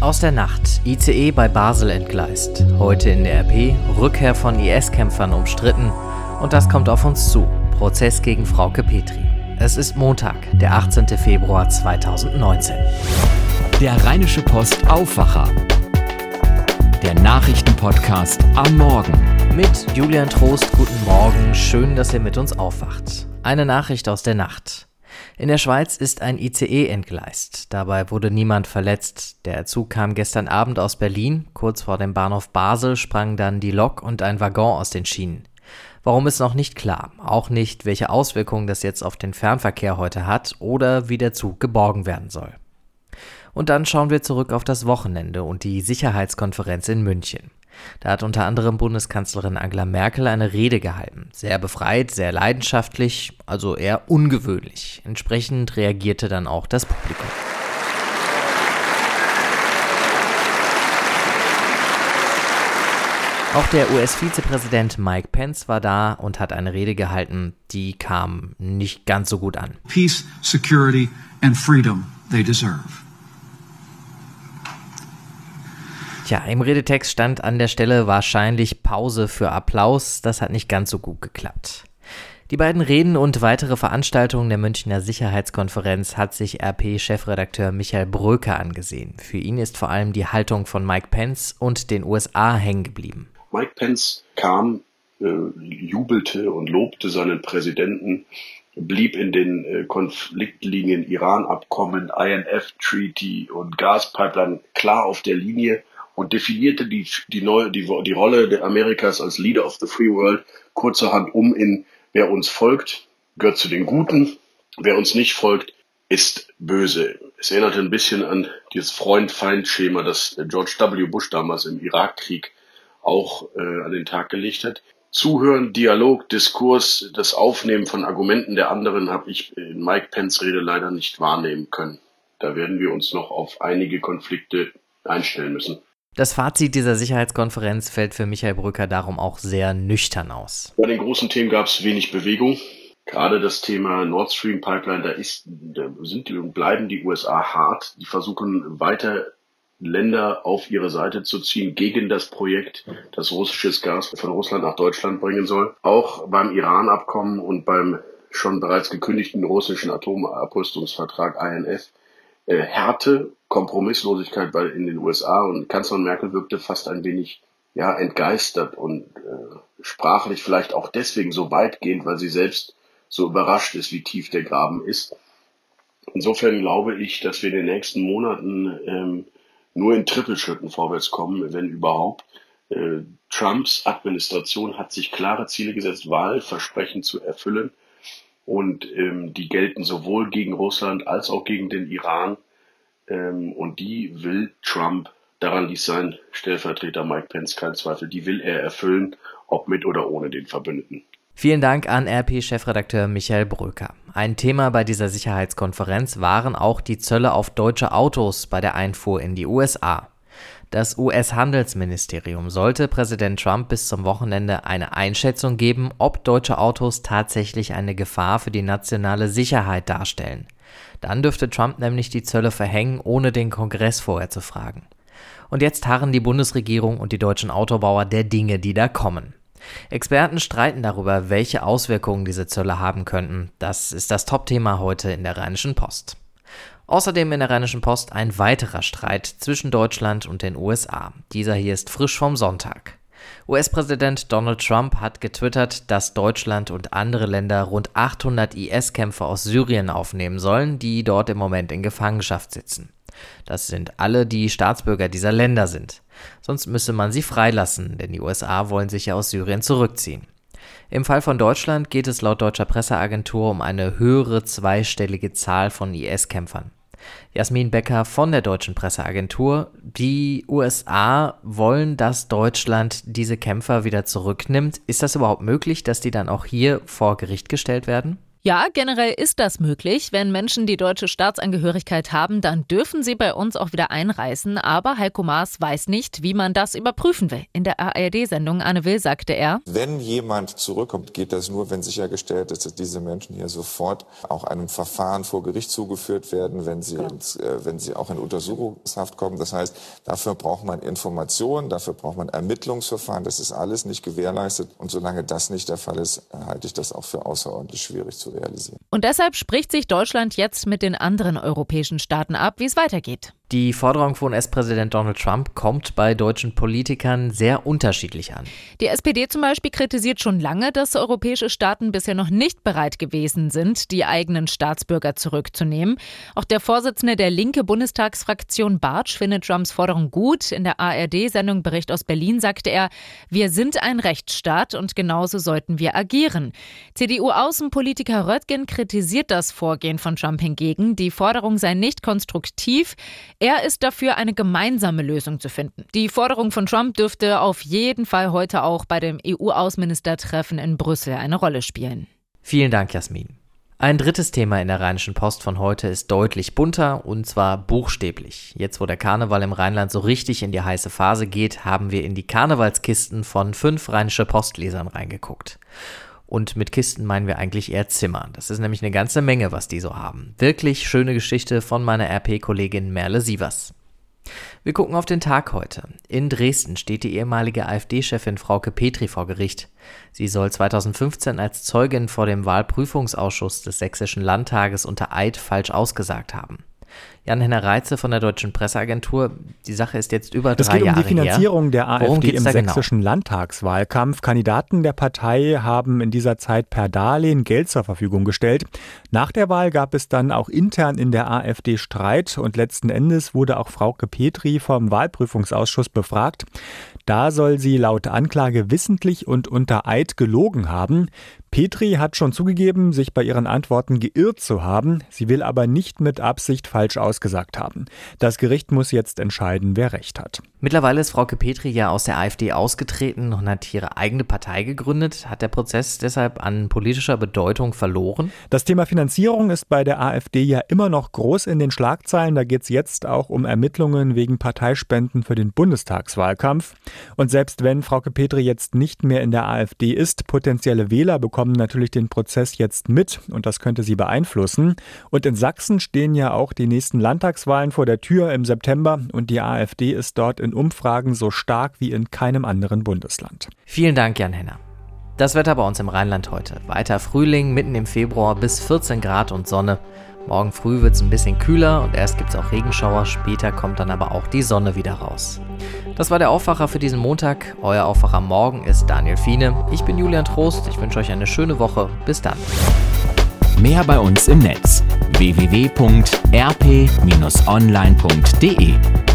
Aus der Nacht. ICE bei Basel entgleist. Heute in der RP. Rückkehr von IS-Kämpfern umstritten. Und das kommt auf uns zu. Prozess gegen Frauke Petri. Es ist Montag, der 18. Februar 2019. Der Rheinische Post Aufwacher. Der Nachrichtenpodcast am Morgen. Mit Julian Trost, guten Morgen. Schön, dass ihr mit uns aufwacht. Eine Nachricht aus der Nacht. In der Schweiz ist ein ICE entgleist. Dabei wurde niemand verletzt. Der Zug kam gestern Abend aus Berlin. Kurz vor dem Bahnhof Basel sprang dann die Lok und ein Waggon aus den Schienen. Warum ist noch nicht klar. Auch nicht, welche Auswirkungen das jetzt auf den Fernverkehr heute hat oder wie der Zug geborgen werden soll. Und dann schauen wir zurück auf das Wochenende und die Sicherheitskonferenz in München. Da hat unter anderem Bundeskanzlerin Angela Merkel eine Rede gehalten. Sehr befreit, sehr leidenschaftlich, also eher ungewöhnlich. Entsprechend reagierte dann auch das Publikum. Auch der US-Vizepräsident Mike Pence war da und hat eine Rede gehalten, die kam nicht ganz so gut an. Peace, security and freedom they deserve. Tja, im Redetext stand an der Stelle wahrscheinlich Pause für Applaus. Das hat nicht ganz so gut geklappt. Die beiden Reden und weitere Veranstaltungen der Münchner Sicherheitskonferenz hat sich RP-Chefredakteur Michael Bröker angesehen. Für ihn ist vor allem die Haltung von Mike Pence und den USA hängen geblieben. Mike Pence kam, äh, jubelte und lobte seinen Präsidenten, blieb in den äh, Konfliktlinien Iran-Abkommen, INF-Treaty und Gaspipeline klar auf der Linie und definierte die, die, neue, die, die Rolle der Amerikas als Leader of the Free World kurzerhand um in, wer uns folgt, gehört zu den Guten, wer uns nicht folgt, ist böse. Es erinnerte ein bisschen an dieses Freund-Feind-Schema, das George W. Bush damals im Irakkrieg auch äh, an den Tag gelegt hat. Zuhören, Dialog, Diskurs, das Aufnehmen von Argumenten der anderen habe ich in Mike Pence Rede leider nicht wahrnehmen können. Da werden wir uns noch auf einige Konflikte einstellen müssen. Das Fazit dieser Sicherheitskonferenz fällt für Michael Brücker darum auch sehr nüchtern aus. Bei den großen Themen gab es wenig Bewegung. Gerade das Thema Nord Stream Pipeline, da ist, da sind und bleiben die USA hart. Die versuchen weiter Länder auf ihre Seite zu ziehen gegen das Projekt, das russisches Gas von Russland nach Deutschland bringen soll. Auch beim Iran-Abkommen und beim schon bereits gekündigten russischen Atomabrüstungsvertrag INF äh, Härte, Kompromisslosigkeit bei, in den USA und Kanzlerin Merkel wirkte fast ein wenig ja, entgeistert und äh, sprachlich vielleicht auch deswegen so weitgehend, weil sie selbst so überrascht ist, wie tief der Graben ist. Insofern glaube ich, dass wir in den nächsten Monaten ähm, nur in Trippelschritten vorwärts kommen, wenn überhaupt. Äh, Trumps Administration hat sich klare Ziele gesetzt, Wahlversprechen zu erfüllen. Und ähm, die gelten sowohl gegen Russland als auch gegen den Iran. Ähm, und die will Trump, daran ließ sein Stellvertreter Mike Pence keinen Zweifel, die will er erfüllen, ob mit oder ohne den Verbündeten. Vielen Dank an RP-Chefredakteur Michael Bröker. Ein Thema bei dieser Sicherheitskonferenz waren auch die Zölle auf deutsche Autos bei der Einfuhr in die USA. Das US-Handelsministerium sollte Präsident Trump bis zum Wochenende eine Einschätzung geben, ob deutsche Autos tatsächlich eine Gefahr für die nationale Sicherheit darstellen. Dann dürfte Trump nämlich die Zölle verhängen, ohne den Kongress vorher zu fragen. Und jetzt harren die Bundesregierung und die deutschen Autobauer der Dinge, die da kommen. Experten streiten darüber, welche Auswirkungen diese Zölle haben könnten. Das ist das Topthema heute in der Rheinischen Post. Außerdem in der Rheinischen Post ein weiterer Streit zwischen Deutschland und den USA. Dieser hier ist frisch vom Sonntag. US-Präsident Donald Trump hat getwittert, dass Deutschland und andere Länder rund 800 IS-Kämpfer aus Syrien aufnehmen sollen, die dort im Moment in Gefangenschaft sitzen. Das sind alle, die Staatsbürger dieser Länder sind. Sonst müsse man sie freilassen, denn die USA wollen sich ja aus Syrien zurückziehen. Im Fall von Deutschland geht es laut deutscher Presseagentur um eine höhere zweistellige Zahl von IS-Kämpfern. Jasmin Becker von der deutschen Presseagentur. Die USA wollen, dass Deutschland diese Kämpfer wieder zurücknimmt. Ist das überhaupt möglich, dass die dann auch hier vor Gericht gestellt werden? Ja, generell ist das möglich. Wenn Menschen die deutsche Staatsangehörigkeit haben, dann dürfen sie bei uns auch wieder einreisen. Aber Heiko Maas weiß nicht, wie man das überprüfen will. In der ARD-Sendung Anne Will sagte er, wenn jemand zurückkommt, geht das nur, wenn sichergestellt ist, dass diese Menschen hier sofort auch einem Verfahren vor Gericht zugeführt werden, wenn sie, ins, äh, wenn sie auch in Untersuchungshaft kommen. Das heißt, dafür braucht man Informationen, dafür braucht man Ermittlungsverfahren. Das ist alles nicht gewährleistet. Und solange das nicht der Fall ist, halte ich das auch für außerordentlich schwierig zu realisieren. Und deshalb spricht sich Deutschland jetzt mit den anderen europäischen Staaten ab, wie es weitergeht. Die Forderung von US-Präsident Donald Trump kommt bei deutschen Politikern sehr unterschiedlich an. Die SPD zum Beispiel kritisiert schon lange, dass europäische Staaten bisher noch nicht bereit gewesen sind, die eigenen Staatsbürger zurückzunehmen. Auch der Vorsitzende der linke Bundestagsfraktion Bartsch findet Trumps Forderung gut. In der ARD-Sendung Bericht aus Berlin sagte er, wir sind ein Rechtsstaat und genauso sollten wir agieren. CDU-Außenpolitiker Röttgen kritisiert das Vorgehen von Trump hingegen. Die Forderung sei nicht konstruktiv. Er ist dafür, eine gemeinsame Lösung zu finden. Die Forderung von Trump dürfte auf jeden Fall heute auch bei dem EU-Außenministertreffen in Brüssel eine Rolle spielen. Vielen Dank, Jasmin. Ein drittes Thema in der Rheinischen Post von heute ist deutlich bunter und zwar buchstäblich. Jetzt, wo der Karneval im Rheinland so richtig in die heiße Phase geht, haben wir in die Karnevalskisten von fünf Rheinische Postlesern reingeguckt. Und mit Kisten meinen wir eigentlich eher Zimmer. Das ist nämlich eine ganze Menge, was die so haben. Wirklich schöne Geschichte von meiner RP-Kollegin Merle Sievers. Wir gucken auf den Tag heute. In Dresden steht die ehemalige AfD-Chefin Frauke Petri vor Gericht. Sie soll 2015 als Zeugin vor dem Wahlprüfungsausschuss des Sächsischen Landtages unter Eid falsch ausgesagt haben. Jan-Henner Reitze von der Deutschen Presseagentur. Die Sache ist jetzt über drei Jahre her. Es geht um die Finanzierung her. der AfD im genau? sächsischen genau? Landtagswahlkampf. Kandidaten der Partei haben in dieser Zeit per Darlehen Geld zur Verfügung gestellt. Nach der Wahl gab es dann auch intern in der AfD Streit und letzten Endes wurde auch Frauke Petri vom Wahlprüfungsausschuss befragt. Da soll sie laut Anklage wissentlich und unter Eid gelogen haben. Petri hat schon zugegeben, sich bei ihren Antworten geirrt zu haben. Sie will aber nicht mit Absicht falsch ausgesagt haben. Das Gericht muss jetzt entscheiden, wer recht hat. Mittlerweile ist Frauke Petri ja aus der AfD ausgetreten und hat ihre eigene Partei gegründet. Hat der Prozess deshalb an politischer Bedeutung verloren? Das Thema Finanzierung ist bei der AfD ja immer noch groß in den Schlagzeilen. Da geht es jetzt auch um Ermittlungen wegen Parteispenden für den Bundestagswahlkampf. Und selbst wenn Frauke Petri jetzt nicht mehr in der AfD ist, potenzielle Wähler bekommen bekommen natürlich den Prozess jetzt mit und das könnte sie beeinflussen. Und in Sachsen stehen ja auch die nächsten Landtagswahlen vor der Tür im September und die AfD ist dort in Umfragen so stark wie in keinem anderen Bundesland. Vielen Dank, Jan Henner. Das Wetter bei uns im Rheinland heute. Weiter Frühling, mitten im Februar bis 14 Grad und Sonne. Morgen früh wird es ein bisschen kühler und erst gibt es auch Regenschauer, später kommt dann aber auch die Sonne wieder raus. Das war der Aufwacher für diesen Montag. Euer Aufwacher morgen ist Daniel Fiene. Ich bin Julian Trost. Ich wünsche euch eine schöne Woche. Bis dann. Mehr bei uns im Netz www.rp-online.de